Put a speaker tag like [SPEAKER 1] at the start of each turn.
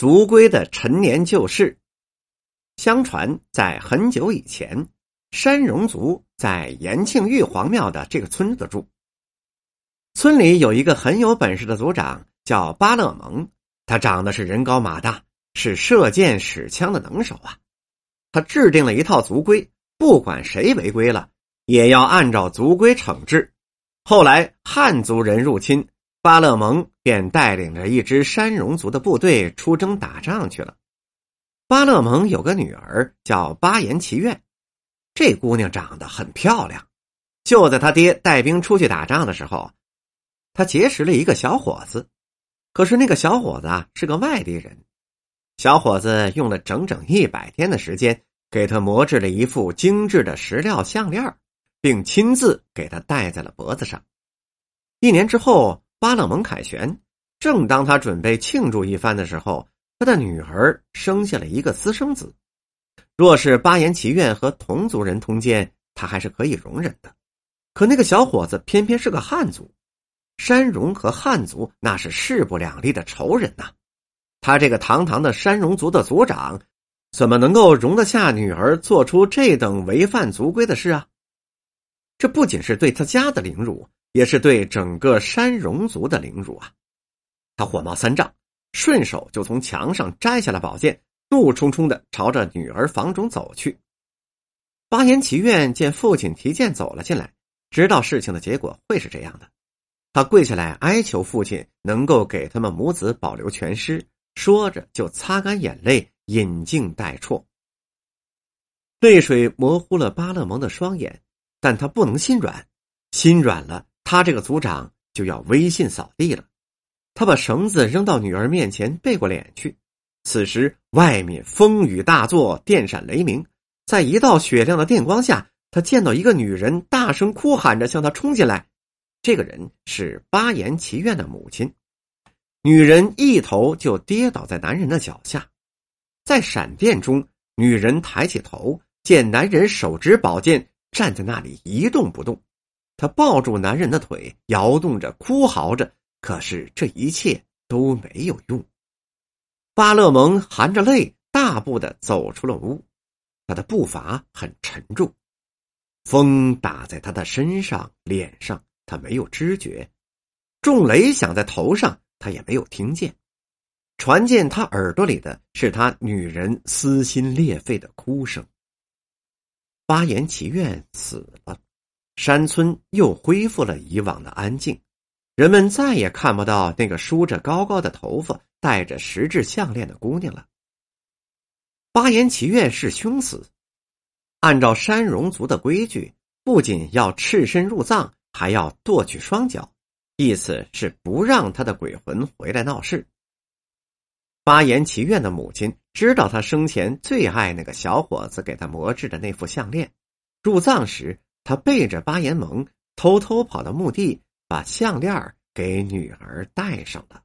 [SPEAKER 1] 族规的陈年旧事。相传，在很久以前，山戎族在延庆玉皇庙的这个村子住。村里有一个很有本事的族长，叫巴勒蒙。他长得是人高马大，是射箭使枪的能手啊。他制定了一套族规，不管谁违规了，也要按照族规惩治。后来汉族人入侵，巴勒蒙便带领着一支山戎族的部队出征打仗去了。巴勒蒙有个女儿叫巴颜祈愿，这姑娘长得很漂亮。就在他爹带兵出去打仗的时候，他结识了一个小伙子。可是那个小伙子啊是个外地人，小伙子用了整整一百天的时间，给他磨制了一副精致的石料项链，并亲自给他戴在了脖子上。一年之后，巴勒蒙凯旋，正当他准备庆祝一番的时候，他的女儿生下了一个私生子。若是巴颜祈愿和同族人通奸，他还是可以容忍的，可那个小伙子偏偏是个汉族。山戎和汉族那是势不两立的仇人呐，他这个堂堂的山戎族的族长，怎么能够容得下女儿做出这等违反族规的事啊？这不仅是对他家的凌辱，也是对整个山戎族的凌辱啊！他火冒三丈，顺手就从墙上摘下了宝剑，怒冲冲的朝着女儿房中走去。巴颜祈愿见父亲提剑走了进来，知道事情的结果会是这样的。他跪下来哀求父亲能够给他们母子保留全尸，说着就擦干眼泪，引颈待啜。泪水模糊了巴勒蒙的双眼，但他不能心软，心软了，他这个族长就要威信扫地了。他把绳子扔到女儿面前，背过脸去。此时外面风雨大作，电闪雷鸣，在一道雪亮的电光下，他见到一个女人大声哭喊着向他冲进来。这个人是巴颜祈愿的母亲，女人一头就跌倒在男人的脚下，在闪电中，女人抬起头，见男人手执宝剑站在那里一动不动，她抱住男人的腿，摇动着，哭嚎着，可是这一切都没有用。巴勒蒙含着泪，大步的走出了屋，他的步伐很沉重，风打在他的身上、脸上。他没有知觉，重雷响在头上，他也没有听见。传进他耳朵里的是他女人撕心裂肺的哭声。巴颜祈愿死了，山村又恢复了以往的安静，人们再也看不到那个梳着高高的头发、戴着石质项链的姑娘了。巴颜祈愿是凶死，按照山戎族的规矩，不仅要赤身入葬。还要剁去双脚，意思是不让他的鬼魂回来闹事。巴颜祈愿的母亲知道他生前最爱那个小伙子给他磨制的那副项链，入葬时，他背着巴彦蒙偷偷跑到墓地，把项链给女儿戴上了。